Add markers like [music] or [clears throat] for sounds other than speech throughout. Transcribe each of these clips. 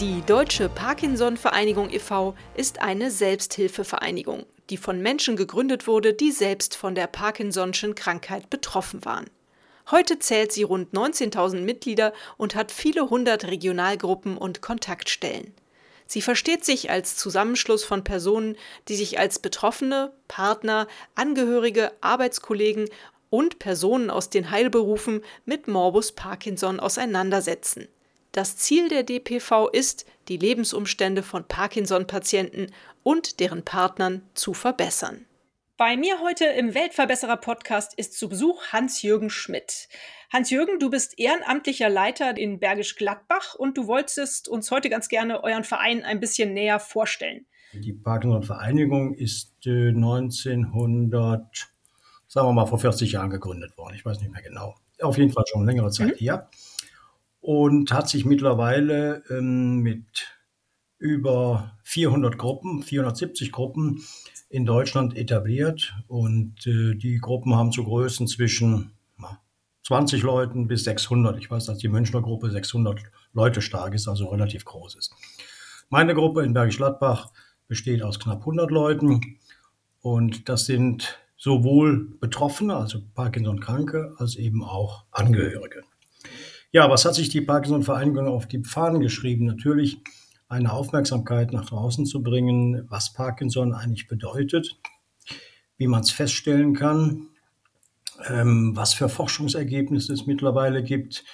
Die Deutsche Parkinson-Vereinigung e.V. ist eine Selbsthilfevereinigung, die von Menschen gegründet wurde, die selbst von der Parkinson'schen Krankheit betroffen waren. Heute zählt sie rund 19.000 Mitglieder und hat viele hundert Regionalgruppen und Kontaktstellen. Sie versteht sich als Zusammenschluss von Personen, die sich als Betroffene, Partner, Angehörige, Arbeitskollegen und Personen aus den Heilberufen mit Morbus Parkinson auseinandersetzen. Das Ziel der DPV ist, die Lebensumstände von Parkinson-Patienten und deren Partnern zu verbessern. Bei mir heute im Weltverbesserer Podcast ist zu Besuch Hans-Jürgen Schmidt. Hans-Jürgen, du bist ehrenamtlicher Leiter in Bergisch Gladbach und du wolltest uns heute ganz gerne euren Verein ein bisschen näher vorstellen. Die Parkinson-Vereinigung ist äh, 1900, sagen wir mal, vor 40 Jahren gegründet worden. Ich weiß nicht mehr genau. Auf jeden Fall schon längere Zeit mhm. her und hat sich mittlerweile ähm, mit über 400 Gruppen, 470 Gruppen in Deutschland etabliert. Und äh, die Gruppen haben zu Größen zwischen 20 Leuten bis 600. Ich weiß, dass die Münchner Gruppe 600 Leute stark ist, also relativ groß ist. Meine Gruppe in Bergisch Gladbach besteht aus knapp 100 Leuten. Und das sind sowohl Betroffene, also Parkinson-Kranke, als eben auch Angehörige. Ja, was hat sich die Parkinson-Vereinigung auf die Fahnen geschrieben? Natürlich eine Aufmerksamkeit nach draußen zu bringen, was Parkinson eigentlich bedeutet, wie man es feststellen kann, ähm, was für Forschungsergebnisse es mittlerweile gibt,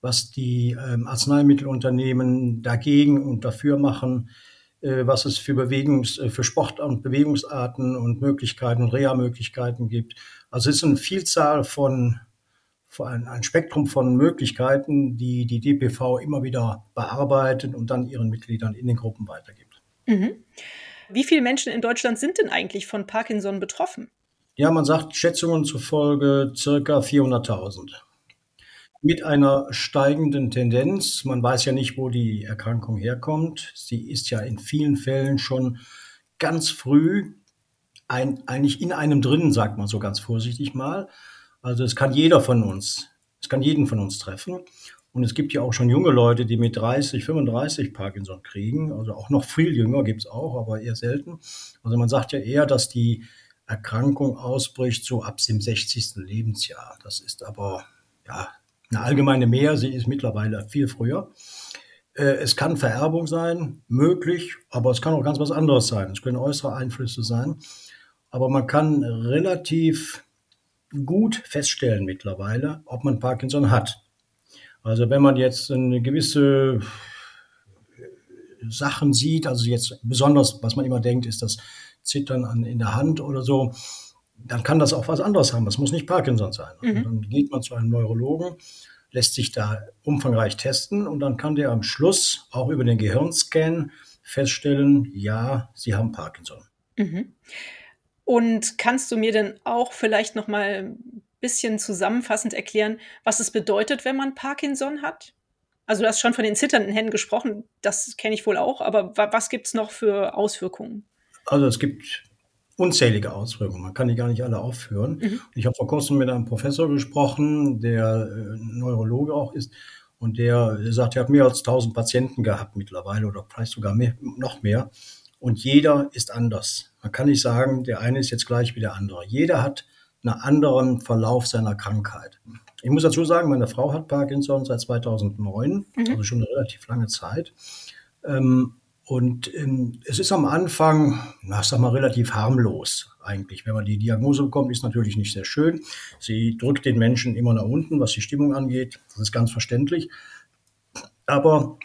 was die ähm, Arzneimittelunternehmen dagegen und dafür machen, äh, was es für Bewegungs-, äh, für Sport- und Bewegungsarten und Möglichkeiten und Reha-Möglichkeiten gibt. Also es ist eine Vielzahl von ein, ein Spektrum von Möglichkeiten, die die DPV immer wieder bearbeitet und dann ihren Mitgliedern in den Gruppen weitergibt. Mhm. Wie viele Menschen in Deutschland sind denn eigentlich von Parkinson betroffen? Ja, man sagt Schätzungen zufolge circa 400.000. Mit einer steigenden Tendenz. Man weiß ja nicht, wo die Erkrankung herkommt. Sie ist ja in vielen Fällen schon ganz früh ein, eigentlich in einem drin, sagt man so ganz vorsichtig mal. Also es kann jeder von uns, es kann jeden von uns treffen. Und es gibt ja auch schon junge Leute, die mit 30, 35 Parkinson kriegen. Also auch noch viel jünger gibt es auch, aber eher selten. Also man sagt ja eher, dass die Erkrankung ausbricht so ab dem 60. Lebensjahr. Das ist aber ja eine allgemeine Mehr. Sie ist mittlerweile viel früher. Äh, es kann Vererbung sein, möglich, aber es kann auch ganz was anderes sein. Es können äußere Einflüsse sein. Aber man kann relativ gut feststellen mittlerweile, ob man Parkinson hat. Also wenn man jetzt eine gewisse Sachen sieht, also jetzt besonders, was man immer denkt, ist das Zittern an, in der Hand oder so, dann kann das auch was anderes haben. Das muss nicht Parkinson sein. Mhm. Dann geht man zu einem Neurologen, lässt sich da umfangreich testen und dann kann der am Schluss auch über den Gehirnscan feststellen, ja, Sie haben Parkinson. Mhm. Und kannst du mir denn auch vielleicht noch mal ein bisschen zusammenfassend erklären, was es bedeutet, wenn man Parkinson hat? Also du hast schon von den zitternden Händen gesprochen, das kenne ich wohl auch, aber was gibt es noch für Auswirkungen? Also es gibt unzählige Auswirkungen, man kann die gar nicht alle aufführen. Mhm. Ich habe vor kurzem mit einem Professor gesprochen, der äh, Neurologe auch ist, und der, der sagt, er hat mehr als 1000 Patienten gehabt mittlerweile oder vielleicht sogar mehr, noch mehr. Und jeder ist anders. Man kann nicht sagen, der eine ist jetzt gleich wie der andere. Jeder hat einen anderen Verlauf seiner Krankheit. Ich muss dazu sagen, meine Frau hat Parkinson seit 2009, mhm. also schon eine relativ lange Zeit. Ähm, und ähm, es ist am Anfang, na, sag mal, relativ harmlos eigentlich. Wenn man die Diagnose bekommt, ist natürlich nicht sehr schön. Sie drückt den Menschen immer nach unten, was die Stimmung angeht. Das ist ganz verständlich. Aber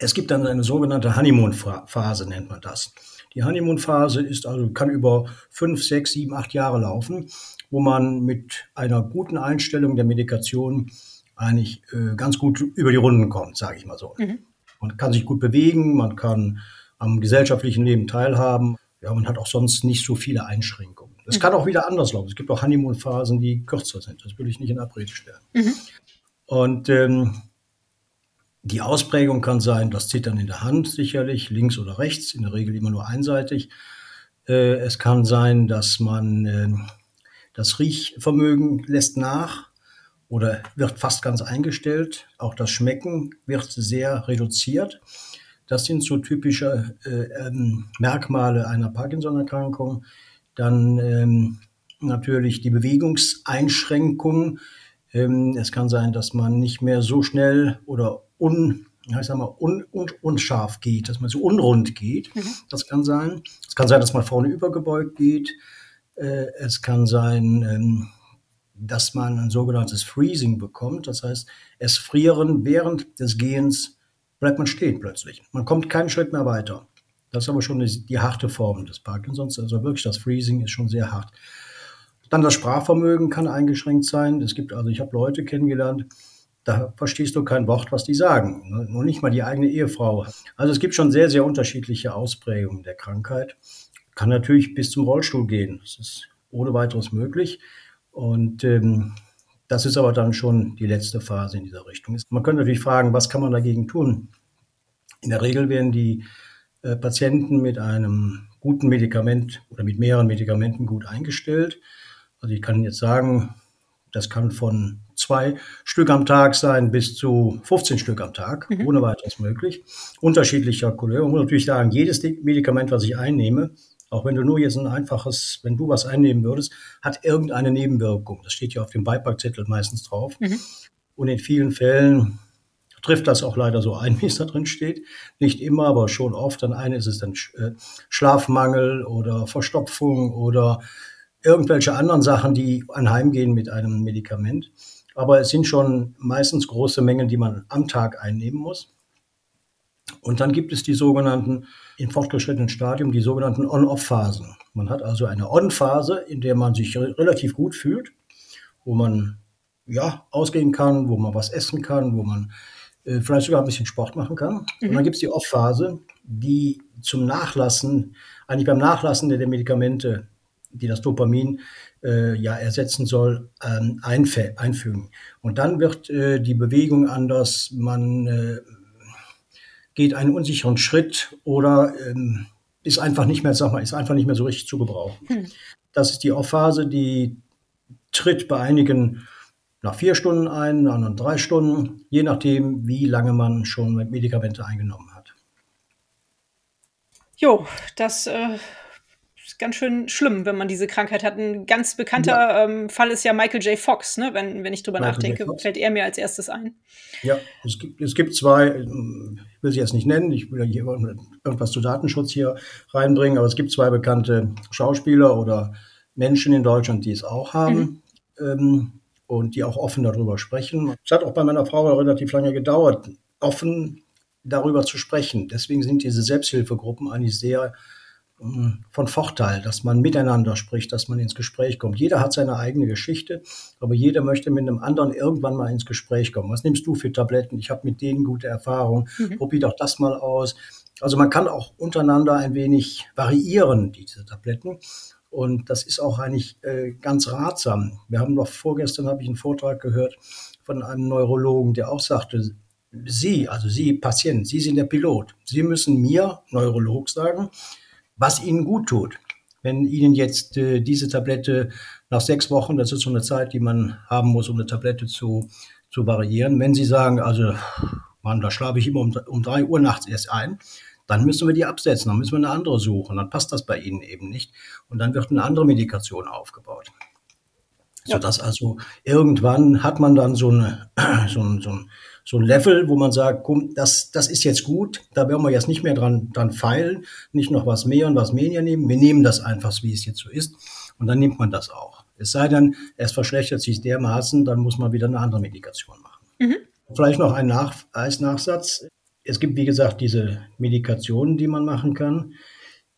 es gibt dann eine sogenannte Honeymoon-Phase, nennt man das. Die Honeymoon-Phase ist also, kann über fünf, sechs, sieben, acht Jahre laufen, wo man mit einer guten Einstellung der Medikation eigentlich äh, ganz gut über die Runden kommt, sage ich mal so. Mhm. Man kann sich gut bewegen, man kann am gesellschaftlichen Leben teilhaben. Ja, man hat auch sonst nicht so viele Einschränkungen. Es mhm. kann auch wieder anders laufen. Es gibt auch Honeymoon-Phasen, die kürzer sind. Das will ich nicht in Abrede stellen. Mhm. Und ähm, die Ausprägung kann sein, das Zittern in der Hand sicherlich, links oder rechts, in der Regel immer nur einseitig. Äh, es kann sein, dass man äh, das Riechvermögen lässt nach oder wird fast ganz eingestellt. Auch das Schmecken wird sehr reduziert. Das sind so typische äh, ähm, Merkmale einer Parkinson-Erkrankung. Dann ähm, natürlich die Bewegungseinschränkung. Ähm, es kann sein, dass man nicht mehr so schnell oder un, ich sag mal, un, un, unscharf geht, dass man so unrund geht. Mhm. Das kann sein. Es kann sein, dass man vorne übergebeugt geht. Äh, es kann sein, ähm, dass man ein sogenanntes Freezing bekommt. Das heißt, es frieren während des Gehens bleibt man stehen plötzlich. Man kommt keinen Schritt mehr weiter. Das ist aber schon die, die harte Form des Parkinsons. Also wirklich das Freezing ist schon sehr hart. Dann das Sprachvermögen kann eingeschränkt sein. Es gibt also, ich habe Leute kennengelernt, da verstehst du kein Wort, was die sagen. Nur nicht mal die eigene Ehefrau. Also es gibt schon sehr, sehr unterschiedliche Ausprägungen der Krankheit. Kann natürlich bis zum Rollstuhl gehen. Das ist ohne weiteres möglich. Und ähm, das ist aber dann schon die letzte Phase in dieser Richtung. Man könnte natürlich fragen, was kann man dagegen tun? In der Regel werden die äh, Patienten mit einem guten Medikament oder mit mehreren Medikamenten gut eingestellt. Also ich kann jetzt sagen, das kann von zwei Stück am Tag sein bis zu 15 Stück am Tag, mhm. ohne weiteres möglich. Unterschiedlicher Couleur. Und natürlich sagen, jedes Medikament, was ich einnehme, auch wenn du nur jetzt ein einfaches, wenn du was einnehmen würdest, hat irgendeine Nebenwirkung. Das steht ja auf dem Beipackzettel meistens drauf. Mhm. Und in vielen Fällen trifft das auch leider so ein, wie es da drin steht. Nicht immer, aber schon oft. Dann eine ist es dann äh, Schlafmangel oder Verstopfung oder irgendwelche anderen Sachen, die anheimgehen mit einem Medikament. Aber es sind schon meistens große Mengen, die man am Tag einnehmen muss. Und dann gibt es die sogenannten, im fortgeschrittenen Stadium, die sogenannten On-Off-Phasen. Man hat also eine On-Phase, in der man sich relativ gut fühlt, wo man ja, ausgehen kann, wo man was essen kann, wo man äh, vielleicht sogar ein bisschen Sport machen kann. Mhm. Und dann gibt es die Off-Phase, die zum Nachlassen, eigentlich beim Nachlassen der Medikamente die das Dopamin äh, ja ersetzen soll, ähm, einfügen. Und dann wird äh, die Bewegung anders, man äh, geht einen unsicheren Schritt oder ähm, ist einfach nicht mehr, sag mal, ist einfach nicht mehr so richtig zu gebrauchen. Hm. Das ist die Off-Phase, die tritt bei einigen nach vier Stunden ein, nach anderen drei Stunden, je nachdem, wie lange man schon Medikamente eingenommen hat. Jo, das äh, ganz schön schlimm, wenn man diese Krankheit hat. Ein ganz bekannter ja. ähm, Fall ist ja Michael J. Fox, ne? wenn, wenn ich drüber Michael nachdenke, fällt er mir als erstes ein. Ja, es gibt, es gibt zwei, ich will sie jetzt nicht nennen, ich will hier irgendwas zu Datenschutz hier reinbringen, aber es gibt zwei bekannte Schauspieler oder Menschen in Deutschland, die es auch haben. Mhm. Ähm, und die auch offen darüber sprechen. Es hat auch bei meiner Frau relativ lange gedauert, offen darüber zu sprechen. Deswegen sind diese Selbsthilfegruppen eigentlich sehr von Vorteil, dass man miteinander spricht, dass man ins Gespräch kommt. Jeder hat seine eigene Geschichte, aber jeder möchte mit einem anderen irgendwann mal ins Gespräch kommen. Was nimmst du für Tabletten? Ich habe mit denen gute Erfahrungen. Mhm. Probier doch das mal aus. Also man kann auch untereinander ein wenig variieren, diese Tabletten. Und das ist auch eigentlich äh, ganz ratsam. Wir haben doch vorgestern habe ich einen Vortrag gehört von einem Neurologen, der auch sagte, Sie, also Sie Patient, Sie sind der Pilot. Sie müssen mir, Neurolog, sagen, was ihnen gut tut. Wenn Ihnen jetzt äh, diese Tablette nach sechs Wochen, das ist so eine Zeit, die man haben muss, um eine Tablette zu, zu variieren, wenn Sie sagen, also, Mann, da schlafe ich immer um, um drei Uhr nachts erst ein, dann müssen wir die absetzen, dann müssen wir eine andere suchen, dann passt das bei Ihnen eben nicht und dann wird eine andere Medikation aufgebaut. Ja. Sodass also irgendwann hat man dann so, eine, [clears throat] so, ein, so, ein, so ein Level, wo man sagt, komm, das, das ist jetzt gut, da werden wir jetzt nicht mehr dran, dran feilen, nicht noch was mehr und was weniger nehmen. Wir nehmen das einfach, wie es jetzt so ist. Und dann nimmt man das auch. Es sei denn, es verschlechtert sich dermaßen, dann muss man wieder eine andere Medikation machen. Mhm. Vielleicht noch ein Nach als Nachsatz. Es gibt, wie gesagt, diese Medikationen, die man machen kann.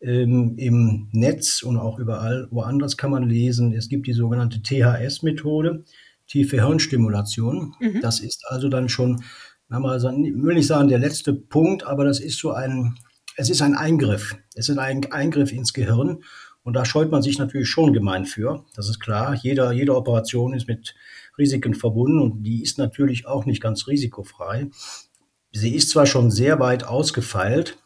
Ähm, Im Netz und auch überall woanders kann man lesen, es gibt die sogenannte THS-Methode tiefe Hirnstimulation. Mhm. Das ist also dann schon, will nicht sagen der letzte Punkt, aber das ist so ein, es ist ein Eingriff. Es ist ein Eingriff ins Gehirn. Und da scheut man sich natürlich schon gemein für. Das ist klar. Jeder, jede Operation ist mit Risiken verbunden und die ist natürlich auch nicht ganz risikofrei. Sie ist zwar schon sehr weit ausgefeilt.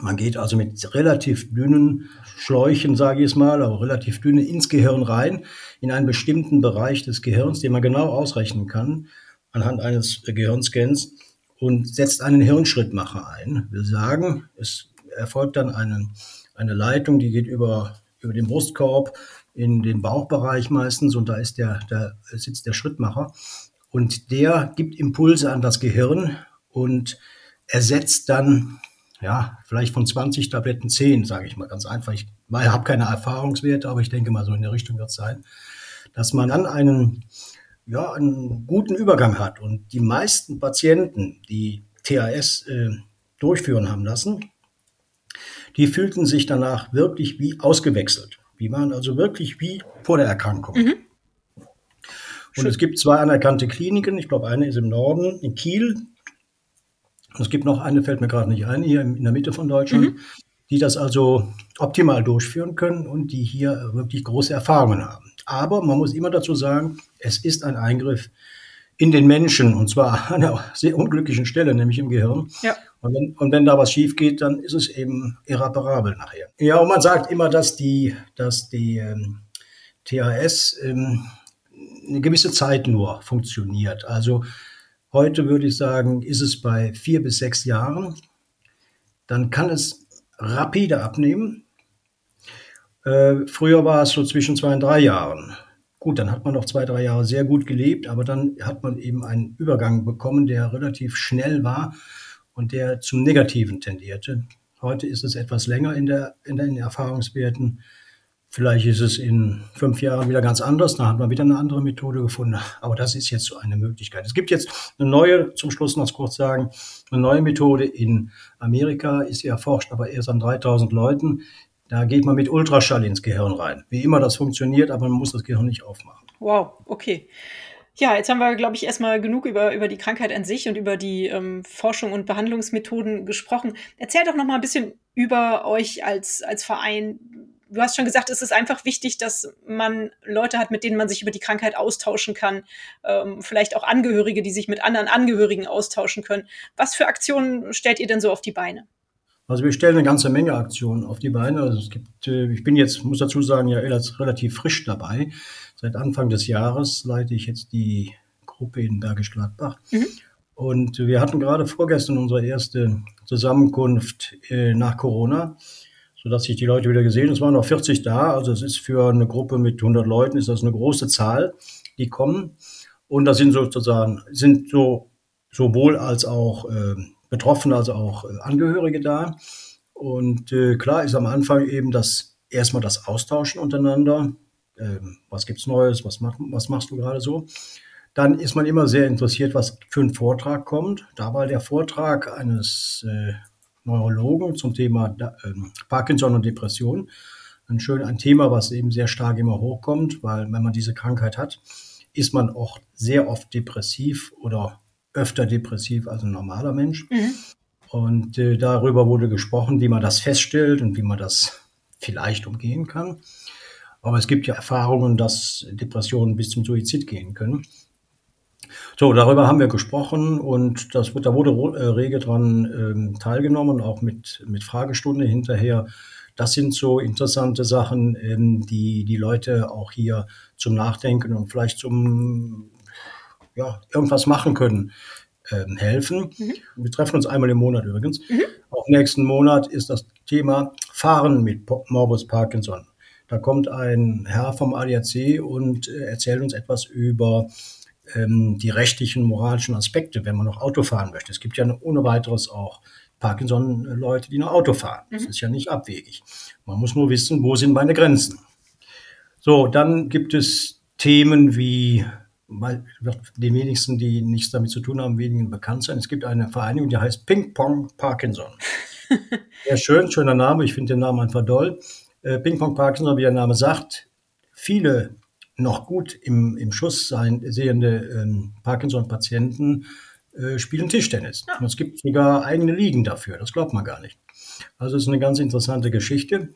Man geht also mit relativ dünnen Schläuchen, sage ich es mal, aber relativ dünne ins Gehirn rein, in einen bestimmten Bereich des Gehirns, den man genau ausrechnen kann anhand eines Gehirnscans und setzt einen Hirnschrittmacher ein. Wir sagen, es erfolgt dann eine, eine Leitung, die geht über, über den Brustkorb in den Bauchbereich meistens und da ist der, der sitzt der Schrittmacher und der gibt Impulse an das Gehirn und ersetzt dann ja, vielleicht von 20 Tabletten 10, sage ich mal ganz einfach. Ich habe keine Erfahrungswerte, aber ich denke mal, so in der Richtung wird es sein, dass man dann einen, ja, einen guten Übergang hat. Und die meisten Patienten, die THS äh, durchführen haben lassen, die fühlten sich danach wirklich wie ausgewechselt. Die waren also wirklich wie vor der Erkrankung. Mhm. Und es gibt zwei anerkannte Kliniken. Ich glaube, eine ist im Norden, in Kiel. Es gibt noch eine, fällt mir gerade nicht ein, hier in der Mitte von Deutschland, mhm. die das also optimal durchführen können und die hier wirklich große Erfahrungen haben. Aber man muss immer dazu sagen, es ist ein Eingriff in den Menschen und zwar an einer sehr unglücklichen Stelle, nämlich im Gehirn. Ja. Und, wenn, und wenn da was schief geht, dann ist es eben irreparabel nachher. Ja, und man sagt immer, dass die, dass die ähm, THS ähm, eine gewisse Zeit nur funktioniert. Also heute würde ich sagen, ist es bei vier bis sechs Jahren. Dann kann es rapide abnehmen. Äh, früher war es so zwischen zwei und drei Jahren. Gut, dann hat man noch zwei, drei Jahre sehr gut gelebt, aber dann hat man eben einen Übergang bekommen, der relativ schnell war und der zum Negativen tendierte. Heute ist es etwas länger in, der, in den Erfahrungswerten. Vielleicht ist es in fünf Jahren wieder ganz anders, da hat man wieder eine andere Methode gefunden. Aber das ist jetzt so eine Möglichkeit. Es gibt jetzt eine neue, zum Schluss noch kurz sagen, eine neue Methode in Amerika, ist sie erforscht, aber erst an 3000 Leuten. Da geht man mit Ultraschall ins Gehirn rein. Wie immer das funktioniert, aber man muss das Gehirn nicht aufmachen. Wow, okay. Ja, jetzt haben wir, glaube ich, erstmal genug über, über die Krankheit an sich und über die ähm, Forschung und Behandlungsmethoden gesprochen. Erzähl doch noch mal ein bisschen über euch als, als Verein. Du hast schon gesagt, es ist einfach wichtig, dass man Leute hat, mit denen man sich über die Krankheit austauschen kann. Ähm, vielleicht auch Angehörige, die sich mit anderen Angehörigen austauschen können. Was für Aktionen stellt ihr denn so auf die Beine? Also wir stellen eine ganze Menge Aktionen auf die Beine. Also es gibt, äh, ich bin jetzt, muss dazu sagen, ja relativ frisch dabei. Seit Anfang des Jahres leite ich jetzt die Gruppe in Bergisch Gladbach. Mhm. Und wir hatten gerade vorgestern unsere erste Zusammenkunft äh, nach Corona, sodass sich die Leute wieder gesehen. Es waren noch 40 da. Also es ist für eine Gruppe mit 100 Leuten ist das eine große Zahl, die kommen. Und das sind sozusagen, sind so sowohl als auch äh, Betroffene, also auch äh, Angehörige da. Und äh, klar ist am Anfang eben das erstmal das Austauschen untereinander. Ähm, was gibt's Neues? Was, mach, was machst du gerade so? Dann ist man immer sehr interessiert, was für ein Vortrag kommt. Da war der Vortrag eines äh, Neurologen zum Thema äh, Parkinson und Depression ein schön ein Thema, was eben sehr stark immer hochkommt, weil wenn man diese Krankheit hat, ist man auch sehr oft depressiv oder öfter depressiv als ein normaler Mensch. Mhm. Und äh, darüber wurde gesprochen, wie man das feststellt und wie man das vielleicht umgehen kann. Aber es gibt ja Erfahrungen, dass Depressionen bis zum Suizid gehen können. So, darüber haben wir gesprochen und das, da wurde äh, rege dran ähm, teilgenommen, auch mit, mit Fragestunde hinterher. Das sind so interessante Sachen, ähm, die die Leute auch hier zum Nachdenken und vielleicht zum ja, irgendwas machen können, ähm, helfen. Mhm. Wir treffen uns einmal im Monat übrigens. Mhm. Auch nächsten Monat ist das Thema Fahren mit Morbus Parkinson. Da kommt ein Herr vom ADAC und äh, erzählt uns etwas über ähm, die rechtlichen, moralischen Aspekte, wenn man noch Auto fahren möchte. Es gibt ja ohne weiteres auch Parkinson-Leute, die noch Auto fahren. Das mhm. ist ja nicht abwegig. Man muss nur wissen, wo sind meine Grenzen. So, dann gibt es Themen wie weil wird den wenigsten, die nichts damit zu tun haben, wenigen bekannt sein. Es gibt eine Vereinigung, die heißt Ping Pong Parkinson. [laughs] Sehr schön, schöner Name. Ich finde den Namen einfach doll. Äh, Ping Pong Parkinson, wie der Name sagt, viele noch gut im, im Schuss sein, sehende ähm, Parkinson-Patienten äh, spielen Tischtennis. Ja. Es gibt sogar eigene Ligen dafür. Das glaubt man gar nicht. Also es ist eine ganz interessante Geschichte.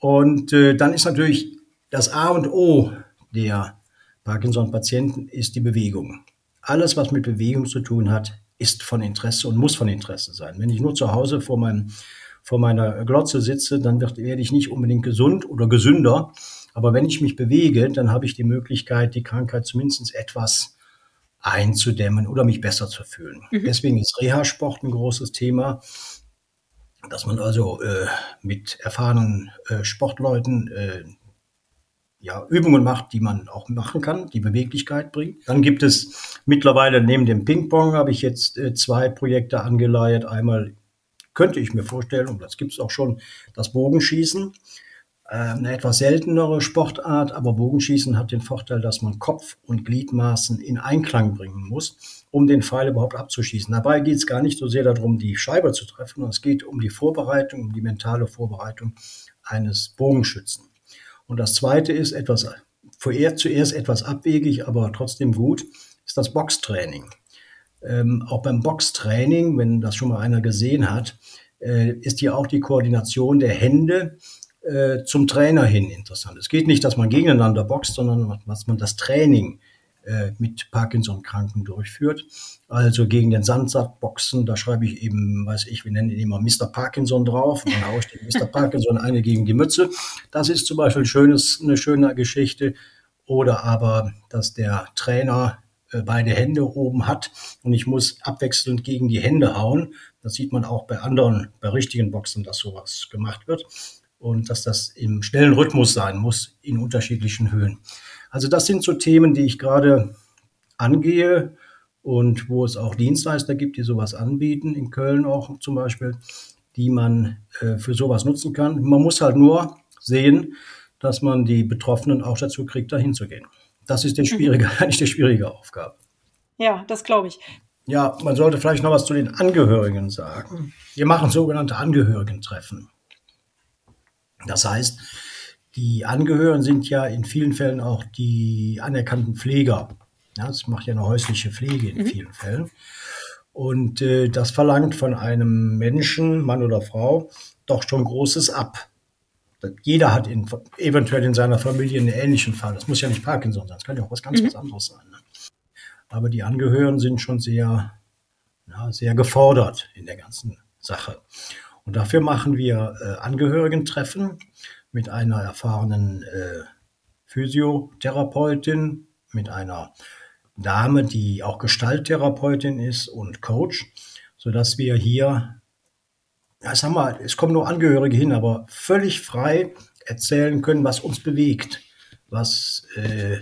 Und äh, dann ist natürlich das A und O der Parkinson-Patienten ist die Bewegung. Alles, was mit Bewegung zu tun hat, ist von Interesse und muss von Interesse sein. Wenn ich nur zu Hause vor, meinem, vor meiner Glotze sitze, dann wird, werde ich nicht unbedingt gesund oder gesünder. Aber wenn ich mich bewege, dann habe ich die Möglichkeit, die Krankheit zumindest etwas einzudämmen oder mich besser zu fühlen. Mhm. Deswegen ist Reha-Sport ein großes Thema dass man also äh, mit erfahrenen äh, Sportleuten äh, ja, Übungen macht, die man auch machen kann, die Beweglichkeit bringt. Dann gibt es mittlerweile neben dem Ping-Pong habe ich jetzt äh, zwei Projekte angeleiert. Einmal könnte ich mir vorstellen, und das gibt es auch schon, das Bogenschießen. Äh, eine etwas seltenere Sportart, aber Bogenschießen hat den Vorteil, dass man Kopf und Gliedmaßen in Einklang bringen muss um den Pfeil überhaupt abzuschießen. Dabei geht es gar nicht so sehr darum, die Scheibe zu treffen, sondern es geht um die Vorbereitung, um die mentale Vorbereitung eines Bogenschützen. Und das Zweite ist etwas, zuerst etwas abwegig, aber trotzdem gut, ist das Boxtraining. Ähm, auch beim Boxtraining, wenn das schon mal einer gesehen hat, äh, ist hier auch die Koordination der Hände äh, zum Trainer hin interessant. Es geht nicht, dass man gegeneinander boxt, sondern dass man das Training äh, mit Parkinson-Kranken durchführt. Also gegen den Sandsack boxen, da schreibe ich eben, weiß ich, wir nennen ihn immer Mr. Parkinson drauf und dann haue ich den Mr. Parkinson eine gegen die Mütze. Das ist zum Beispiel ein schönes, eine schöne Geschichte. Oder aber, dass der Trainer äh, beide Hände oben hat und ich muss abwechselnd gegen die Hände hauen. Das sieht man auch bei anderen, bei richtigen Boxen, dass sowas gemacht wird. Und dass das im schnellen Rhythmus sein muss, in unterschiedlichen Höhen. Also das sind so Themen, die ich gerade angehe und wo es auch Dienstleister gibt, die sowas anbieten, in Köln auch zum Beispiel, die man äh, für sowas nutzen kann. Man muss halt nur sehen, dass man die Betroffenen auch dazu kriegt, dahin zu gehen. Das ist schwierige, mhm. [laughs] eigentlich die schwierige Aufgabe. Ja, das glaube ich. Ja, man sollte vielleicht noch was zu den Angehörigen sagen. Wir machen sogenannte Angehörigentreffen. Das heißt, die Angehörigen sind ja in vielen Fällen auch die anerkannten Pfleger. Ja, das macht ja eine häusliche Pflege in mhm. vielen Fällen. Und äh, das verlangt von einem Menschen, Mann oder Frau, doch schon Großes ab. Jeder hat in, eventuell in seiner Familie einen ähnlichen Fall. Das muss ja nicht Parkinson sein, das kann ja auch was ganz mhm. was anderes sein. Ne? Aber die Angehörigen sind schon sehr, ja, sehr gefordert in der ganzen Sache. Und dafür machen wir äh, Angehörigentreffen mit einer erfahrenen äh, Physiotherapeutin, mit einer Dame, die auch Gestalttherapeutin ist und Coach, sodass wir hier, ja, sag mal, es kommen nur Angehörige hin, aber völlig frei erzählen können, was uns bewegt, was äh,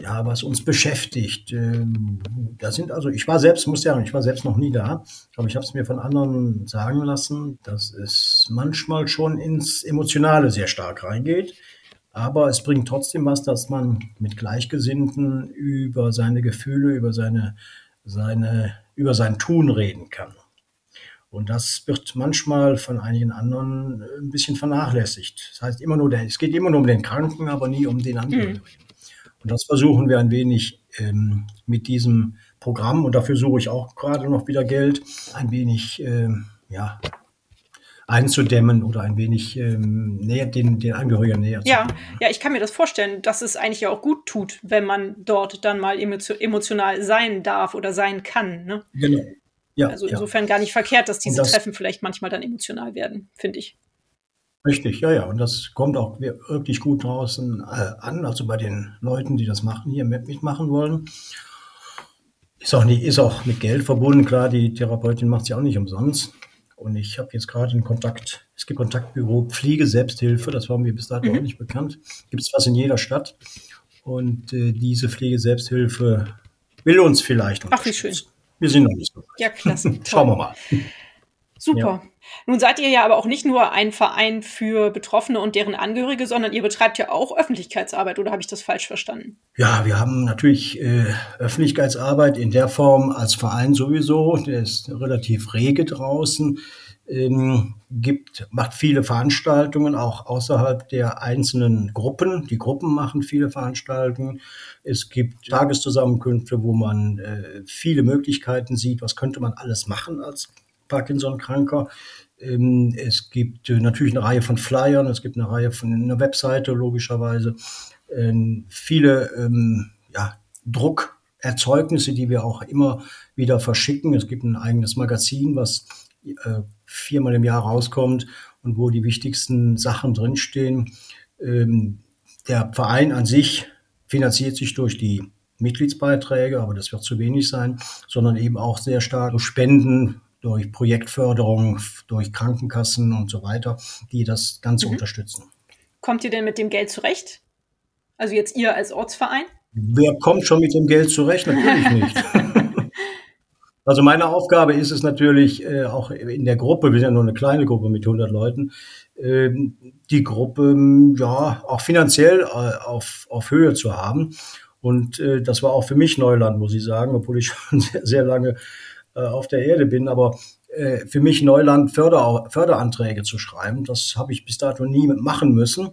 ja, was uns beschäftigt. Ähm, da sind also, ich war selbst, muss ja, ich war selbst noch nie da, aber ich habe es mir von anderen sagen lassen, dass es manchmal schon ins Emotionale sehr stark reingeht. Aber es bringt trotzdem was, dass man mit Gleichgesinnten über seine Gefühle, über seine, seine, über sein Tun reden kann. Und das wird manchmal von einigen anderen ein bisschen vernachlässigt. Das heißt immer nur, der, es geht immer nur um den Kranken, aber nie um den Angehörigen. Mhm. Und das versuchen wir ein wenig ähm, mit diesem Programm, und dafür suche ich auch gerade noch wieder Geld, ein wenig ähm, ja, einzudämmen oder ein wenig ähm, näher, den, den Angehörigen näher zu ja, bringen. Ja, ich kann mir das vorstellen, dass es eigentlich ja auch gut tut, wenn man dort dann mal emotional sein darf oder sein kann. Ne? Genau. Ja, also insofern ja. gar nicht verkehrt, dass diese das, Treffen vielleicht manchmal dann emotional werden, finde ich. Richtig, ja, ja. Und das kommt auch wirklich gut draußen äh, an, also bei den Leuten, die das machen, hier mit, mitmachen wollen. Ist auch, nicht, ist auch mit Geld verbunden, klar, die Therapeutin macht sie auch nicht umsonst. Und ich habe jetzt gerade einen Kontakt, es gibt Kontaktbüro Pflege Selbsthilfe, das war mir bis dato mhm. auch nicht bekannt. Gibt es fast in jeder Stadt. Und äh, diese Pflege Selbsthilfe will uns vielleicht Ach, wie schön. Wir sind noch nicht so. Ja, klasse. [laughs] Schauen wir mal. Super. Ja. Nun seid ihr ja aber auch nicht nur ein Verein für Betroffene und deren Angehörige, sondern ihr betreibt ja auch Öffentlichkeitsarbeit, oder habe ich das falsch verstanden? Ja, wir haben natürlich äh, Öffentlichkeitsarbeit in der Form als Verein sowieso, der ist relativ rege draußen, ähm, gibt, macht viele Veranstaltungen, auch außerhalb der einzelnen Gruppen. Die Gruppen machen viele Veranstaltungen. Es gibt Tageszusammenkünfte, wo man äh, viele Möglichkeiten sieht, was könnte man alles machen als Parkinson-Kranker. Ähm, es gibt äh, natürlich eine Reihe von Flyern, es gibt eine Reihe von einer Webseite logischerweise, ähm, viele ähm, ja, Druckerzeugnisse, die wir auch immer wieder verschicken. Es gibt ein eigenes Magazin, was äh, viermal im Jahr rauskommt und wo die wichtigsten Sachen drinstehen. Der Verein an sich finanziert sich durch die Mitgliedsbeiträge, aber das wird zu wenig sein, sondern eben auch sehr stark Spenden, durch Projektförderung, durch Krankenkassen und so weiter, die das Ganze mhm. unterstützen. Kommt ihr denn mit dem Geld zurecht? Also jetzt ihr als Ortsverein? Wer kommt schon mit dem Geld zurecht? Natürlich [laughs] nicht. [laughs] also meine Aufgabe ist es natürlich äh, auch in der Gruppe, wir sind ja nur eine kleine Gruppe mit 100 Leuten, äh, die Gruppe ja auch finanziell äh, auf, auf Höhe zu haben. Und äh, das war auch für mich Neuland, muss ich sagen, obwohl ich [laughs] schon sehr, sehr lange äh, auf der Erde bin. Aber äh, für mich Neuland, Förder, Förderanträge zu schreiben, das habe ich bis dato nie machen müssen.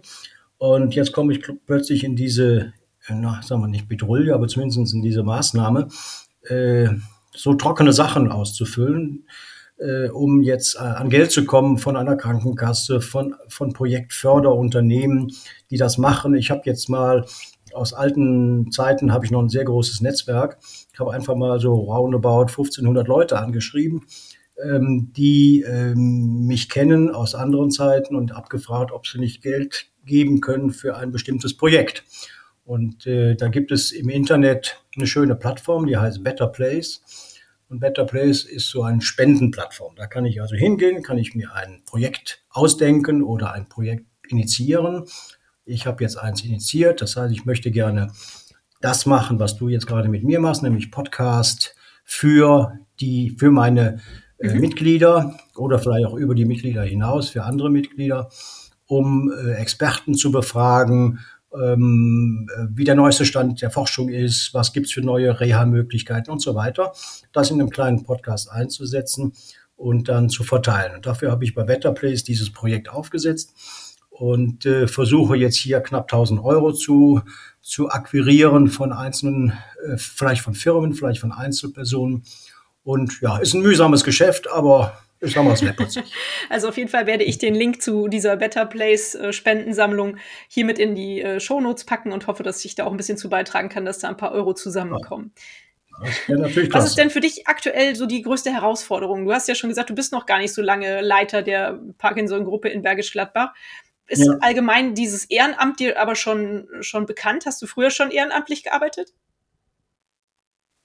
Und jetzt komme ich plötzlich in diese, äh, na, sagen wir nicht Bedrulle, aber zumindest in diese Maßnahme, äh, so trockene Sachen auszufüllen, äh, um jetzt äh, an Geld zu kommen von einer Krankenkasse, von, von Projektförderunternehmen, die das machen. Ich habe jetzt mal aus alten Zeiten habe ich noch ein sehr großes Netzwerk. Habe einfach mal so roundabout 1500 Leute angeschrieben, ähm, die ähm, mich kennen aus anderen Zeiten und abgefragt, ob sie nicht Geld geben können für ein bestimmtes Projekt. Und äh, da gibt es im Internet eine schöne Plattform, die heißt Better Place. Und Better Place ist so eine Spendenplattform. Da kann ich also hingehen, kann ich mir ein Projekt ausdenken oder ein Projekt initiieren ich habe jetzt eins initiiert, das heißt, ich möchte gerne das machen, was du jetzt gerade mit mir machst, nämlich Podcast für die, für meine äh, mhm. Mitglieder oder vielleicht auch über die Mitglieder hinaus für andere Mitglieder, um äh, Experten zu befragen, ähm, äh, wie der neueste Stand der Forschung ist, was gibt's für neue Reha-Möglichkeiten und so weiter. Das in einem kleinen Podcast einzusetzen und dann zu verteilen. Und dafür habe ich bei Wetterplace dieses Projekt aufgesetzt und äh, versuche jetzt hier knapp 1000 Euro zu, zu akquirieren von einzelnen, äh, vielleicht von Firmen, vielleicht von Einzelpersonen. Und ja, ist ein mühsames Geschäft, aber ich sag mal, es läppert sich. [laughs] Also auf jeden Fall werde ich den Link zu dieser Better Place äh, Spendensammlung hiermit in die äh, Shownotes packen und hoffe, dass ich da auch ein bisschen zu beitragen kann, dass da ein paar Euro zusammenkommen. Ja. Was ist denn für dich aktuell so die größte Herausforderung? Du hast ja schon gesagt, du bist noch gar nicht so lange Leiter der Parkinson-Gruppe in Bergisch Gladbach. Ist ja. allgemein dieses Ehrenamt dir aber schon, schon bekannt? Hast du früher schon ehrenamtlich gearbeitet?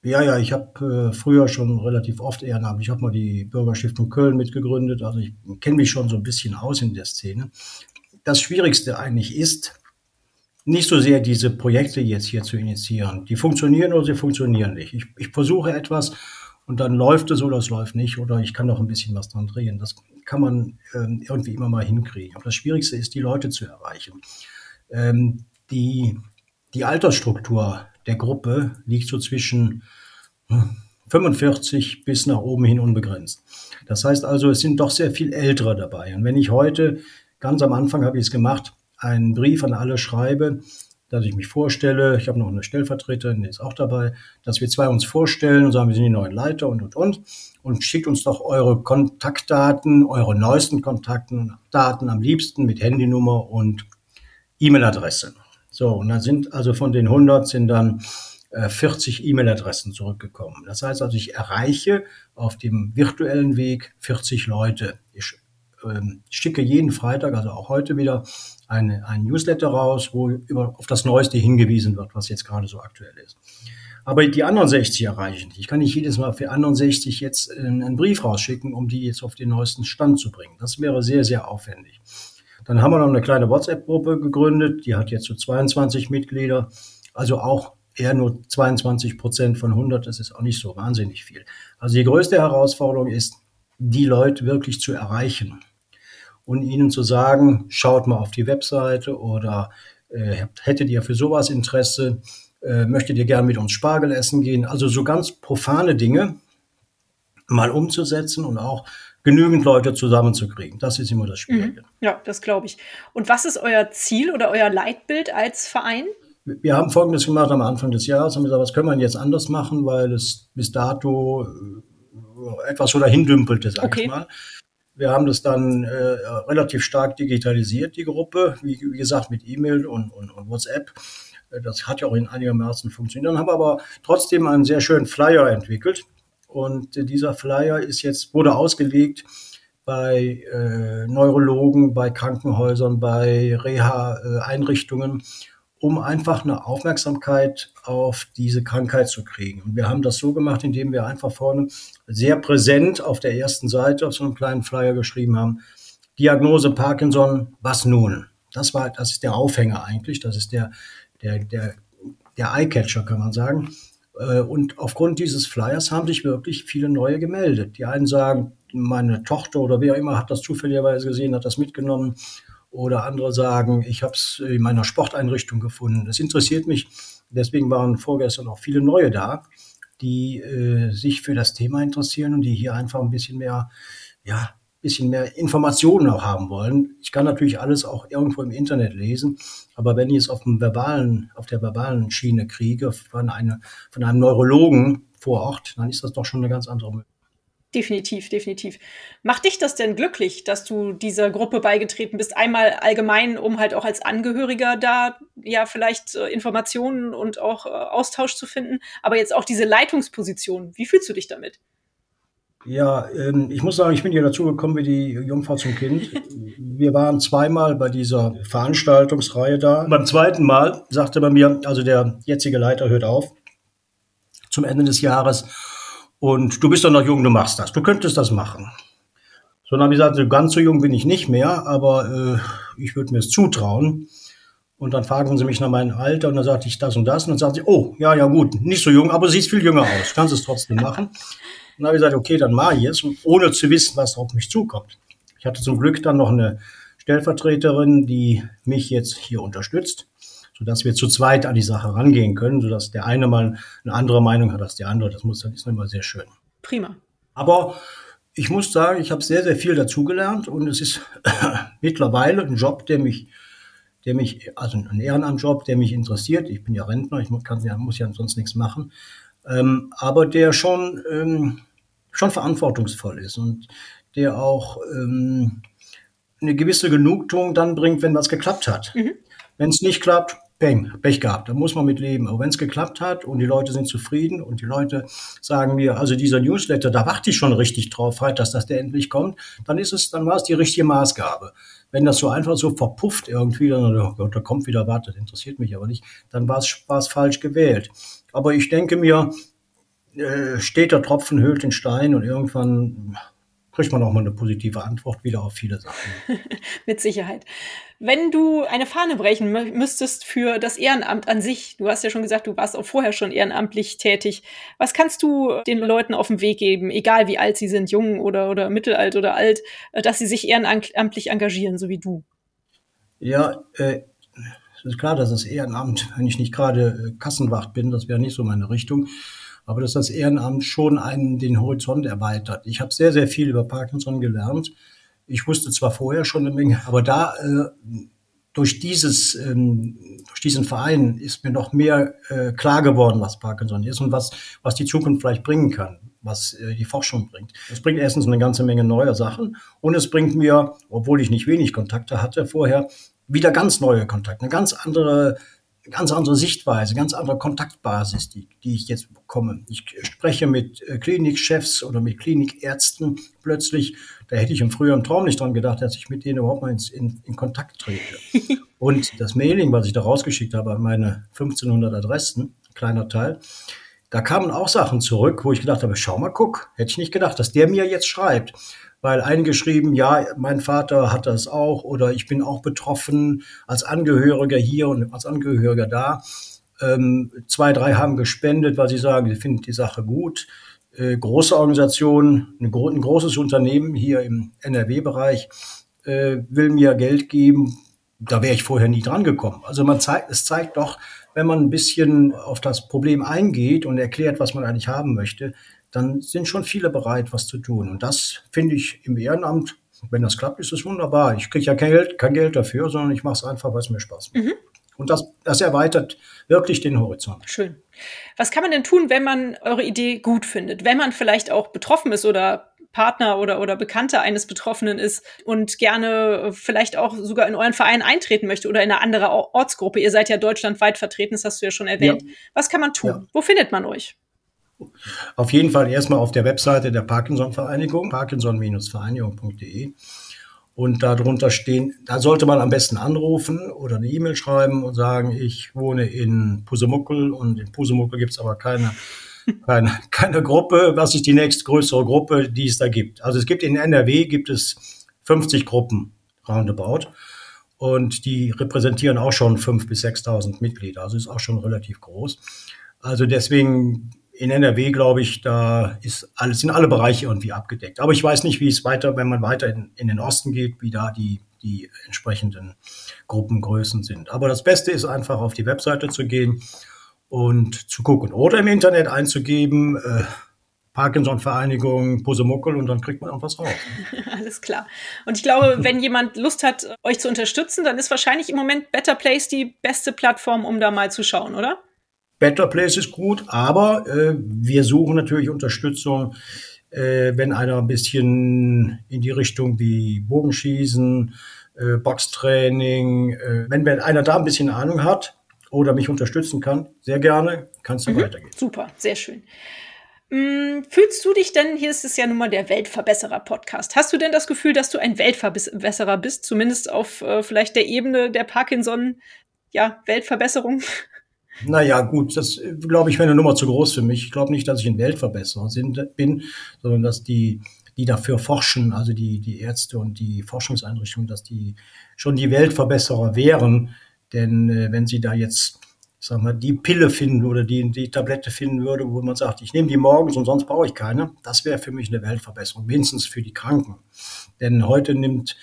Ja, ja, ich habe äh, früher schon relativ oft ehrenamtlich. Ich habe mal die Bürgerstiftung Köln mitgegründet. Also ich kenne mich schon so ein bisschen aus in der Szene. Das Schwierigste eigentlich ist, nicht so sehr diese Projekte jetzt hier zu initiieren. Die funktionieren oder sie funktionieren nicht. Ich, ich versuche etwas und dann läuft es oder es läuft nicht oder ich kann noch ein bisschen was dran drehen. Das kann man ähm, irgendwie immer mal hinkriegen. Aber das Schwierigste ist, die Leute zu erreichen. Ähm, die, die Altersstruktur der Gruppe liegt so zwischen 45 hm, bis nach oben hin unbegrenzt. Das heißt also, es sind doch sehr viel Ältere dabei. Und wenn ich heute, ganz am Anfang habe ich es gemacht, einen Brief an alle schreibe, dass ich mich vorstelle, ich habe noch eine Stellvertreterin, die ist auch dabei, dass wir zwei uns vorstellen und sagen, wir sind die neuen Leiter und, und, und. Und schickt uns doch eure Kontaktdaten, eure neuesten Kontaktdaten am liebsten mit Handynummer und E-Mail-Adresse. So, und dann sind also von den 100 sind dann äh, 40 E-Mail-Adressen zurückgekommen. Das heißt also, ich erreiche auf dem virtuellen Weg 40 Leute. Ich ähm, schicke jeden Freitag, also auch heute wieder, eine, ein Newsletter raus, wo über, auf das Neueste hingewiesen wird, was jetzt gerade so aktuell ist. Aber die anderen 60 erreichen Ich kann nicht jedes Mal für anderen 60 jetzt einen Brief rausschicken, um die jetzt auf den neuesten Stand zu bringen. Das wäre sehr, sehr aufwendig. Dann haben wir noch eine kleine WhatsApp-Gruppe gegründet, die hat jetzt so 22 Mitglieder, also auch eher nur 22 Prozent von 100, das ist auch nicht so wahnsinnig viel. Also die größte Herausforderung ist, die Leute wirklich zu erreichen und ihnen zu sagen, schaut mal auf die Webseite oder äh, hättet ihr für sowas Interesse, äh, möchtet ihr gerne mit uns Spargel essen gehen. Also so ganz profane Dinge mal umzusetzen und auch genügend Leute zusammenzukriegen. Das ist immer das Schwierige. Mhm. Ja, das glaube ich. Und was ist euer Ziel oder euer Leitbild als Verein? Wir haben Folgendes gemacht am Anfang des Jahres, haben gesagt, was können wir jetzt anders machen, weil es bis dato äh, etwas so dahin dümpelte, sag okay. ich mal. Wir haben das dann äh, relativ stark digitalisiert, die Gruppe, wie, wie gesagt, mit E-Mail und, und, und WhatsApp. Äh, das hat ja auch in einigermaßen funktioniert. Dann haben wir aber trotzdem einen sehr schönen Flyer entwickelt. Und äh, dieser Flyer ist jetzt, wurde ausgelegt bei äh, Neurologen, bei Krankenhäusern, bei Reha-Einrichtungen, um einfach eine Aufmerksamkeit auf diese Krankheit zu kriegen. Und wir haben das so gemacht, indem wir einfach vorne sehr präsent auf der ersten Seite auf so einem kleinen Flyer geschrieben haben, Diagnose Parkinson, was nun? Das war, das ist der Aufhänger eigentlich, das ist der, der, der, der Eyecatcher, kann man sagen. Äh, und aufgrund dieses Flyers haben sich wirklich viele neue gemeldet. Die einen sagen, meine Tochter oder wer immer hat das zufälligerweise gesehen, hat das mitgenommen. Oder andere sagen, ich habe es in meiner Sporteinrichtung gefunden. Das interessiert mich. Deswegen waren vorgestern auch viele neue da, die äh, sich für das Thema interessieren und die hier einfach ein bisschen mehr, ja, bisschen mehr Informationen auch haben wollen. Ich kann natürlich alles auch irgendwo im Internet lesen, aber wenn ich es auf dem verbalen, auf der verbalen Schiene kriege, von, eine, von einem Neurologen vor Ort, dann ist das doch schon eine ganz andere Möglichkeit. Definitiv, definitiv. Macht dich das denn glücklich, dass du dieser Gruppe beigetreten bist? Einmal allgemein, um halt auch als Angehöriger da ja vielleicht äh, Informationen und auch äh, Austausch zu finden, aber jetzt auch diese Leitungsposition. Wie fühlst du dich damit? Ja, ähm, ich muss sagen, ich bin hier dazu gekommen wie die Jungfrau zum Kind. [laughs] Wir waren zweimal bei dieser Veranstaltungsreihe da. Beim zweiten Mal sagte bei mir, also der jetzige Leiter hört auf zum Ende des Jahres und du bist doch noch jung, du machst das. Du könntest das machen. So, dann habe ich gesagt, ganz so jung bin ich nicht mehr, aber äh, ich würde mir es zutrauen. Und dann fragen sie mich nach meinem Alter und dann sagte ich das und das. Und dann sagen sie, oh, ja, ja, gut, nicht so jung, aber siehst viel jünger aus. Kannst es trotzdem machen. Und dann habe ich gesagt, okay, dann mache ich es, ohne zu wissen, was auf mich zukommt. Ich hatte zum Glück dann noch eine Stellvertreterin, die mich jetzt hier unterstützt sodass wir zu zweit an die Sache rangehen können, sodass der eine mal eine andere Meinung hat als der andere. Das muss, das ist immer sehr schön. Prima. Aber ich muss sagen, ich habe sehr, sehr viel dazugelernt und es ist [laughs] mittlerweile ein Job, der mich, der mich, also ein Ehrenamtjob, der mich interessiert. Ich bin ja Rentner, ich kann, ja, muss ja sonst nichts machen, ähm, aber der schon, ähm, schon verantwortungsvoll ist und der auch ähm, eine gewisse Genugtuung dann bringt, wenn was geklappt hat. Mhm. Wenn es nicht klappt, Peng, Pech gehabt, da muss man mit leben. Aber wenn es geklappt hat und die Leute sind zufrieden und die Leute sagen mir, also dieser Newsletter, da warte ich schon richtig drauf, dass das der endlich kommt, dann ist es, dann war es die richtige Maßgabe. Wenn das so einfach so verpufft irgendwie, dann, oh Gott, da kommt wieder was, das interessiert mich aber nicht, dann war es falsch gewählt. Aber ich denke mir, äh, steht der Tropfen höhlt den Stein und irgendwann kriegt man auch mal eine positive Antwort wieder auf viele Sachen. [laughs] Mit Sicherheit. Wenn du eine Fahne brechen müsstest für das Ehrenamt an sich, du hast ja schon gesagt, du warst auch vorher schon ehrenamtlich tätig. Was kannst du den Leuten auf den Weg geben, egal wie alt sie sind, jung oder, oder mittelalt oder alt, äh, dass sie sich ehrenamtlich engagieren, so wie du? Ja, äh, es ist klar, dass das Ehrenamt, wenn ich nicht gerade äh, Kassenwacht bin, das wäre nicht so meine Richtung, aber dass das Ehrenamt schon einen den Horizont erweitert. Ich habe sehr, sehr viel über Parkinson gelernt. Ich wusste zwar vorher schon eine Menge, aber da äh, durch dieses ähm, durch diesen Verein ist mir noch mehr äh, klar geworden, was Parkinson ist und was was die Zukunft vielleicht bringen kann, was äh, die Forschung bringt. Es bringt erstens eine ganze Menge neuer Sachen und es bringt mir, obwohl ich nicht wenig Kontakte hatte vorher, wieder ganz neue Kontakte, eine ganz andere ganz andere Sichtweise, ganz andere Kontaktbasis, die, die ich jetzt bekomme. Ich spreche mit äh, Klinikchefs oder mit Klinikärzten plötzlich. Da hätte ich im früheren Traum nicht dran gedacht, dass ich mit denen überhaupt mal ins, in, in Kontakt trete. [laughs] Und das Mailing, was ich da rausgeschickt habe an meine 1500 Adressen, kleiner Teil, da kamen auch Sachen zurück, wo ich gedacht habe, schau mal, guck, hätte ich nicht gedacht, dass der mir jetzt schreibt weil eingeschrieben, ja, mein Vater hat das auch oder ich bin auch betroffen als Angehöriger hier und als Angehöriger da. Ähm, zwei, drei haben gespendet, weil sie sagen, sie finden die Sache gut. Äh, große Organisation, ein, gro ein, großes Unternehmen hier im NRW-Bereich äh, will mir Geld geben. Da wäre ich vorher nie dran gekommen. Also man zeigt, es zeigt doch, wenn man ein bisschen auf das Problem eingeht und erklärt, was man eigentlich haben möchte, dann sind schon viele bereit, was zu tun. Und das finde ich im Ehrenamt, wenn das klappt, ist es wunderbar. Ich kriege ja kein Geld, kein Geld dafür, sondern ich mache es einfach, weil es mir Spaß macht. Mhm. Und das, das erweitert wirklich den Horizont. Schön. Was kann man denn tun, wenn man eure Idee gut findet? Wenn man vielleicht auch betroffen ist oder Partner oder, oder Bekannter eines Betroffenen ist und gerne vielleicht auch sogar in euren Verein eintreten möchte oder in eine andere Ortsgruppe. Ihr seid ja deutschlandweit vertreten, das hast du ja schon erwähnt. Ja. Was kann man tun? Ja. Wo findet man euch? Auf jeden Fall erstmal auf der Webseite der Parkinson-Vereinigung, parkinson-vereinigung.de. Und darunter stehen, da sollte man am besten anrufen oder eine E-Mail schreiben und sagen, ich wohne in Pusemuckel und in Pusemuckel gibt es aber keine, keine, keine Gruppe. Was ist die nächstgrößere Gruppe, die es da gibt? Also es gibt in NRW gibt es 50 Gruppen roundabout. Und die repräsentieren auch schon 5.000 bis 6.000 Mitglieder. Also ist auch schon relativ groß. Also deswegen in NRW, glaube ich, da ist alles, sind alle Bereiche irgendwie abgedeckt. Aber ich weiß nicht, wie es weiter, wenn man weiter in, in den Osten geht, wie da die, die entsprechenden Gruppengrößen sind. Aber das Beste ist einfach auf die Webseite zu gehen und zu gucken oder im Internet einzugeben, äh, Parkinson-Vereinigung, Pusemuckel und dann kriegt man irgendwas raus. [laughs] Alles klar. Und ich glaube, [laughs] wenn jemand Lust hat, euch zu unterstützen, dann ist wahrscheinlich im Moment Better Place die beste Plattform, um da mal zu schauen, oder? Better Place ist gut, aber äh, wir suchen natürlich Unterstützung, äh, wenn einer ein bisschen in die Richtung wie Bogenschießen, äh, Boxtraining, äh, wenn, wenn einer da ein bisschen Ahnung hat oder mich unterstützen kann, sehr gerne, kann es dann mhm. weitergehen. Super, sehr schön. Hm, fühlst du dich denn, hier ist es ja nun mal der Weltverbesserer-Podcast, hast du denn das Gefühl, dass du ein Weltverbesserer bist, zumindest auf äh, vielleicht der Ebene der Parkinson, ja, Weltverbesserung? [laughs] Naja, gut, das glaube ich wäre eine Nummer zu groß für mich. Ich glaube nicht, dass ich ein Weltverbesserer bin, sondern dass die, die dafür forschen, also die, die Ärzte und die Forschungseinrichtungen, dass die schon die Weltverbesserer wären. Denn äh, wenn sie da jetzt, sag mal, die Pille finden oder die, die Tablette finden würde, wo man sagt, ich nehme die morgens und sonst brauche ich keine, das wäre für mich eine Weltverbesserung, mindestens für die Kranken. Denn heute nimmt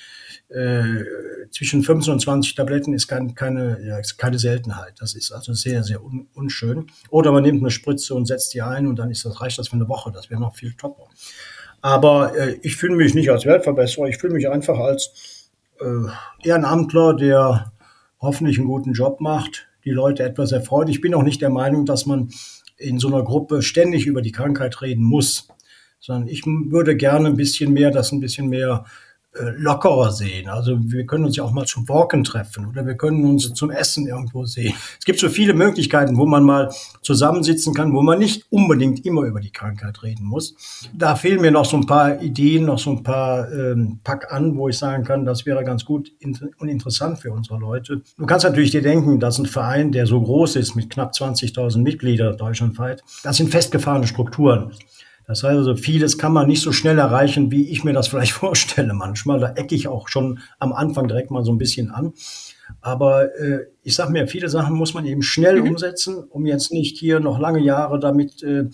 äh, zwischen 15 und 20 Tabletten ist kein, keine, ja, ist keine Seltenheit. Das ist also sehr, sehr un, unschön. Oder man nimmt eine Spritze und setzt die ein und dann ist das, reicht das für eine Woche. Das wäre noch viel topper. Aber äh, ich fühle mich nicht als Weltverbesserer. Ich fühle mich einfach als äh, Ehrenamtler, der hoffentlich einen guten Job macht, die Leute etwas erfreut. Ich bin auch nicht der Meinung, dass man in so einer Gruppe ständig über die Krankheit reden muss, sondern ich würde gerne ein bisschen mehr, das ein bisschen mehr lockerer sehen. Also wir können uns ja auch mal zum Walken treffen oder wir können uns zum Essen irgendwo sehen. Es gibt so viele Möglichkeiten, wo man mal zusammensitzen kann, wo man nicht unbedingt immer über die Krankheit reden muss. Da fehlen mir noch so ein paar Ideen, noch so ein paar ähm, Pack an, wo ich sagen kann, das wäre ganz gut und interessant für unsere Leute. Du kannst natürlich dir denken, dass ein Verein, der so groß ist mit knapp 20.000 Mitgliedern deutschlandweit, das sind festgefahrene Strukturen. Das heißt also, vieles kann man nicht so schnell erreichen, wie ich mir das vielleicht [laughs] vorstelle manchmal. Da ecke ich auch schon am Anfang direkt mal so ein bisschen an. Aber äh, ich sage mir, viele Sachen muss man eben schnell mhm. umsetzen, um jetzt nicht hier noch lange Jahre damit äh,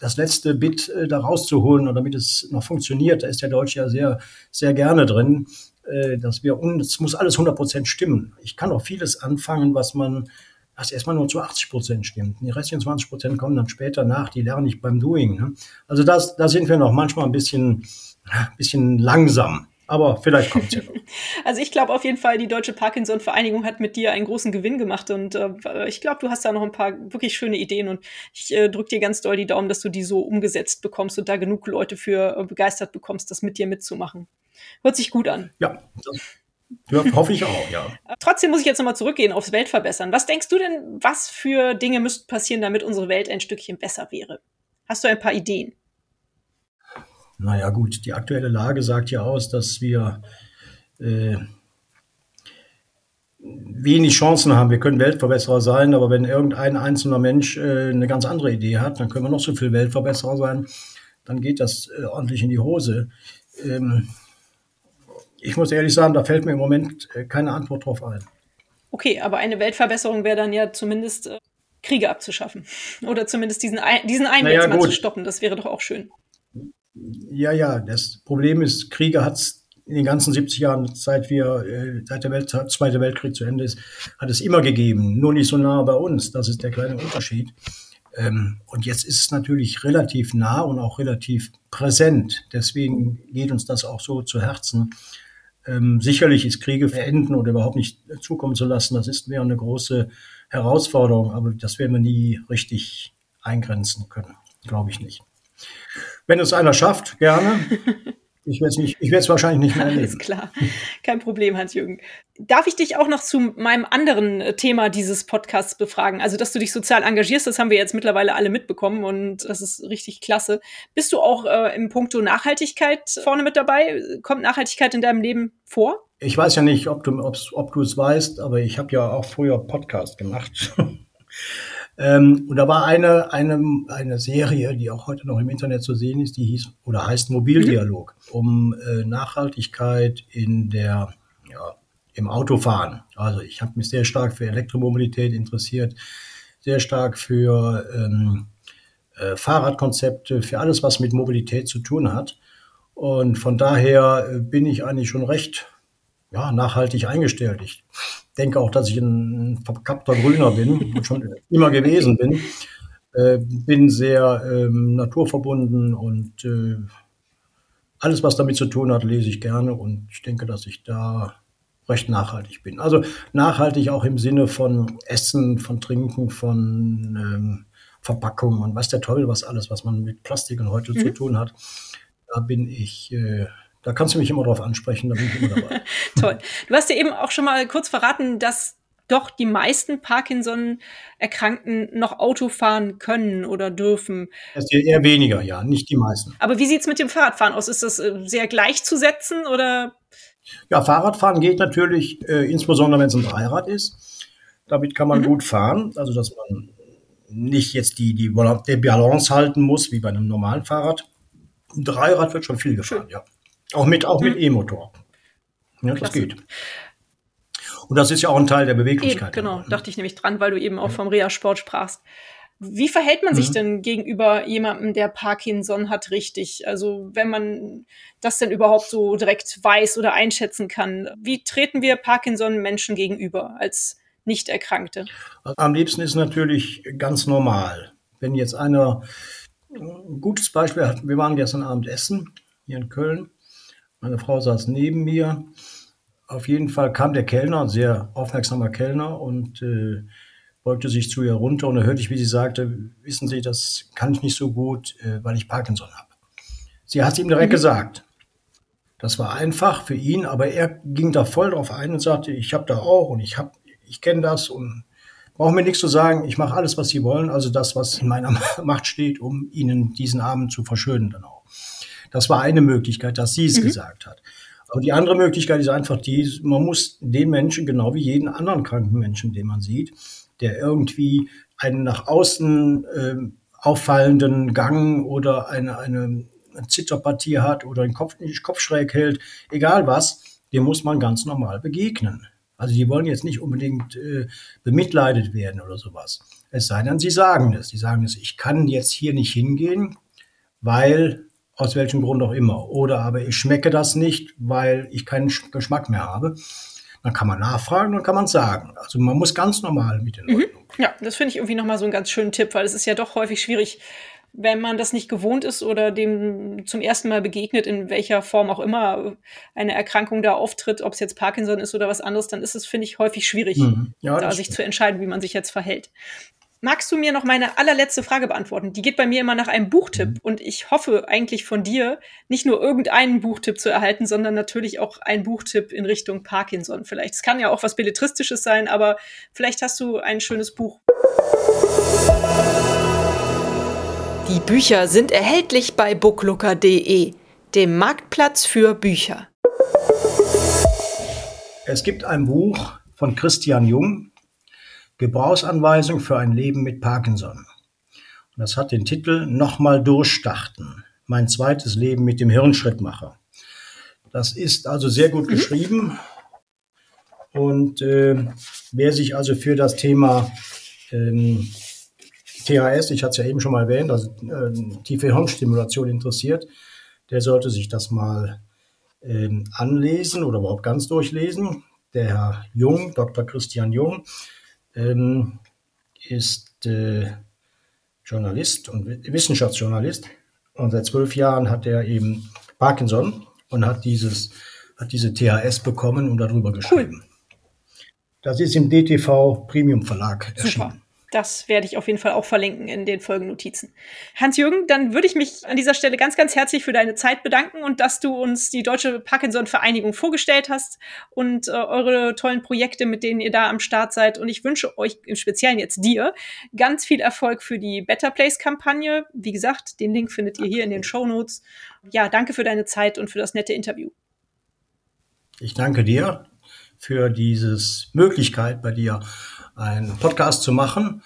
das letzte Bit äh, da rauszuholen und damit es noch funktioniert. Da ist der Deutsche ja sehr, sehr gerne drin, äh, dass wir, es muss alles 100 Prozent stimmen. Ich kann auch vieles anfangen, was man was erstmal nur zu 80 Prozent stimmt. Die restlichen 20 Prozent kommen dann später nach, die lerne ich beim Doing. Ne? Also das, da sind wir noch manchmal ein bisschen, ein bisschen langsam. Aber vielleicht kommt es ja noch. [laughs] Also ich glaube auf jeden Fall, die Deutsche Parkinson-Vereinigung hat mit dir einen großen Gewinn gemacht und äh, ich glaube, du hast da noch ein paar wirklich schöne Ideen und ich äh, drücke dir ganz doll die Daumen, dass du die so umgesetzt bekommst und da genug Leute für äh, begeistert bekommst, das mit dir mitzumachen. Hört sich gut an. Ja, das ja, hoffe ich auch, ja. Trotzdem muss ich jetzt nochmal zurückgehen aufs Weltverbessern. Was denkst du denn, was für Dinge müssten passieren, damit unsere Welt ein Stückchen besser wäre? Hast du ein paar Ideen? Naja, gut, die aktuelle Lage sagt ja aus, dass wir äh, wenig Chancen haben. Wir können Weltverbesserer sein, aber wenn irgendein einzelner Mensch äh, eine ganz andere Idee hat, dann können wir noch so viel Weltverbesserer sein, dann geht das äh, ordentlich in die Hose. Ähm, ich muss ehrlich sagen, da fällt mir im Moment äh, keine Antwort drauf ein. Okay, aber eine Weltverbesserung wäre dann ja zumindest äh, Kriege abzuschaffen. [laughs] Oder zumindest diesen, Ein diesen Einwärts naja, mal zu stoppen. Das wäre doch auch schön. Ja, ja, das Problem ist, Kriege hat es in den ganzen 70 Jahren, seit wir, äh, seit der Welt, Zweite Weltkrieg zu Ende ist, hat es immer gegeben. Nur nicht so nah bei uns. Das ist der kleine Unterschied. Ähm, und jetzt ist es natürlich relativ nah und auch relativ präsent. Deswegen geht uns das auch so zu Herzen. Ähm, sicherlich ist Kriege verenden oder überhaupt nicht zukommen zu lassen, das ist mir eine große Herausforderung, aber das werden wir nie richtig eingrenzen können, glaube ich nicht. Wenn es einer schafft, gerne. [laughs] Ich werde es nicht, ich werde es wahrscheinlich nicht mehr [laughs] erleben. Alles klar. Kein Problem, Hans-Jürgen. Darf ich dich auch noch zu meinem anderen äh, Thema dieses Podcasts befragen? Also, dass du dich sozial engagierst, das haben wir jetzt mittlerweile alle mitbekommen und das ist richtig klasse. Bist du auch äh, im Punkto Nachhaltigkeit vorne mit dabei? Kommt Nachhaltigkeit in deinem Leben vor? Ich weiß ja nicht, ob du, ob du es weißt, aber ich habe ja auch früher Podcast gemacht. [laughs] Ähm, und da war eine, eine, eine Serie, die auch heute noch im Internet zu sehen ist, die hieß oder heißt Mobildialog, mhm. um äh, Nachhaltigkeit in der, ja, im Autofahren. Also ich habe mich sehr stark für Elektromobilität interessiert, sehr stark für ähm, äh, Fahrradkonzepte, für alles, was mit Mobilität zu tun hat. Und von daher äh, bin ich eigentlich schon recht ja, nachhaltig eingestellt. Ich denke auch, dass ich ein verkappter Grüner bin [laughs] und schon immer gewesen bin. Äh, bin sehr ähm, naturverbunden und äh, alles, was damit zu tun hat, lese ich gerne und ich denke, dass ich da recht nachhaltig bin. Also nachhaltig auch im Sinne von Essen, von Trinken, von ähm, Verpackung und was der Teufel, was alles, was man mit Plastiken heute mhm. zu tun hat. Da bin ich äh, da kannst du mich immer drauf ansprechen, da bin ich immer dabei. [laughs] Toll. Du hast ja eben auch schon mal kurz verraten, dass doch die meisten Parkinson-Erkrankten noch Auto fahren können oder dürfen. Das ist eher weniger, ja, nicht die meisten. Aber wie sieht es mit dem Fahrradfahren aus? Ist das äh, sehr gleichzusetzen oder? Ja, Fahrradfahren geht natürlich, äh, insbesondere wenn es ein Dreirad ist. Damit kann man mhm. gut fahren, also dass man nicht jetzt die, die, die Balance halten muss, wie bei einem normalen Fahrrad. Ein Dreirad wird schon viel gefahren, Schön. ja. Auch mit, auch mit. E-Motor. Ja, das geht. Und das ist ja auch ein Teil der Beweglichkeit. Eben, genau, dachte ich nämlich dran, weil du eben auch vom Reha-Sport sprachst. Wie verhält man sich mhm. denn gegenüber jemandem, der Parkinson hat, richtig? Also wenn man das denn überhaupt so direkt weiß oder einschätzen kann, wie treten wir Parkinson-Menschen gegenüber als Nicht-Erkrankte? Am liebsten ist natürlich ganz normal. Wenn jetzt einer, ein gutes Beispiel hat, wir waren gestern Abend essen hier in Köln meine Frau saß neben mir. Auf jeden Fall kam der Kellner, ein sehr aufmerksamer Kellner, und äh, beugte sich zu ihr runter. Und da hörte ich, wie sie sagte: Wissen Sie, das kann ich nicht so gut, äh, weil ich Parkinson habe. Sie hat es ihm direkt mhm. gesagt. Das war einfach für ihn, aber er ging da voll drauf ein und sagte: Ich habe da auch und ich, hab, ich kenne das und brauche mir nichts zu sagen. Ich mache alles, was Sie wollen, also das, was in meiner [laughs] Macht steht, um Ihnen diesen Abend zu verschönen dann auch. Das war eine Möglichkeit, dass sie es mhm. gesagt hat. Aber die andere Möglichkeit ist einfach die, man muss den Menschen, genau wie jeden anderen kranken Menschen, den man sieht, der irgendwie einen nach außen äh, auffallenden Gang oder eine, eine Zitterpartie hat oder den Kopf nicht Kopf schräg hält, egal was, dem muss man ganz normal begegnen. Also die wollen jetzt nicht unbedingt äh, bemitleidet werden oder sowas. Es sei denn, sie sagen es. Sie sagen es, ich kann jetzt hier nicht hingehen, weil aus welchem Grund auch immer. Oder aber ich schmecke das nicht, weil ich keinen Geschmack mehr habe. Dann kann man nachfragen und kann man sagen. Also man muss ganz normal mit den mhm. Leuten. Ja, das finde ich irgendwie nochmal so einen ganz schönen Tipp, weil es ist ja doch häufig schwierig, wenn man das nicht gewohnt ist oder dem zum ersten Mal begegnet, in welcher Form auch immer eine Erkrankung da auftritt, ob es jetzt Parkinson ist oder was anderes, dann ist es, finde ich, häufig schwierig, mhm. ja, da sich stimmt. zu entscheiden, wie man sich jetzt verhält. Magst du mir noch meine allerletzte Frage beantworten? Die geht bei mir immer nach einem Buchtipp mhm. und ich hoffe eigentlich von dir nicht nur irgendeinen Buchtipp zu erhalten, sondern natürlich auch einen Buchtipp in Richtung Parkinson vielleicht. Es kann ja auch was Belletristisches sein, aber vielleicht hast du ein schönes Buch. Die Bücher sind erhältlich bei booklooker.de, dem Marktplatz für Bücher. Es gibt ein Buch von Christian Jung, Gebrauchsanweisung für ein Leben mit Parkinson. Und das hat den Titel Nochmal durchstarten. Mein zweites Leben mit dem Hirnschrittmacher. Das ist also sehr gut mhm. geschrieben. Und äh, wer sich also für das Thema ähm, THS, ich hatte es ja eben schon mal erwähnt, also äh, tiefe Hirnstimulation interessiert, der sollte sich das mal ähm, anlesen oder überhaupt ganz durchlesen. Der Herr Jung, Dr. Christian Jung, ähm, ist äh, Journalist und Wissenschaftsjournalist. Und seit zwölf Jahren hat er eben Parkinson und hat dieses, hat diese THS bekommen und darüber geschrieben. Cool. Das ist im DTV Premium Verlag erschienen. Super. Das werde ich auf jeden Fall auch verlinken in den Folgennotizen. Hans-Jürgen, dann würde ich mich an dieser Stelle ganz, ganz herzlich für deine Zeit bedanken und dass du uns die Deutsche Parkinson-Vereinigung vorgestellt hast und äh, eure tollen Projekte, mit denen ihr da am Start seid. Und ich wünsche euch im Speziellen jetzt dir ganz viel Erfolg für die Better Place-Kampagne. Wie gesagt, den Link findet ihr hier in den Show Notes. Ja, danke für deine Zeit und für das nette Interview. Ich danke dir für dieses Möglichkeit bei dir einen Podcast zu machen.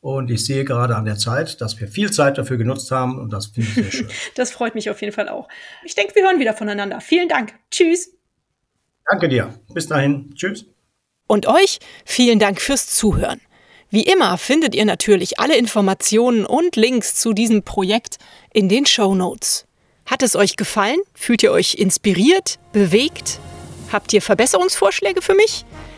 Und ich sehe gerade an der Zeit, dass wir viel Zeit dafür genutzt haben und das finde ich sehr schön. [laughs] das freut mich auf jeden Fall auch. Ich denke, wir hören wieder voneinander. Vielen Dank. Tschüss. Danke dir. Bis dahin. Tschüss. Und euch vielen Dank fürs Zuhören. Wie immer findet ihr natürlich alle Informationen und Links zu diesem Projekt in den Show Notes. Hat es euch gefallen? Fühlt ihr euch inspiriert, bewegt? Habt ihr Verbesserungsvorschläge für mich?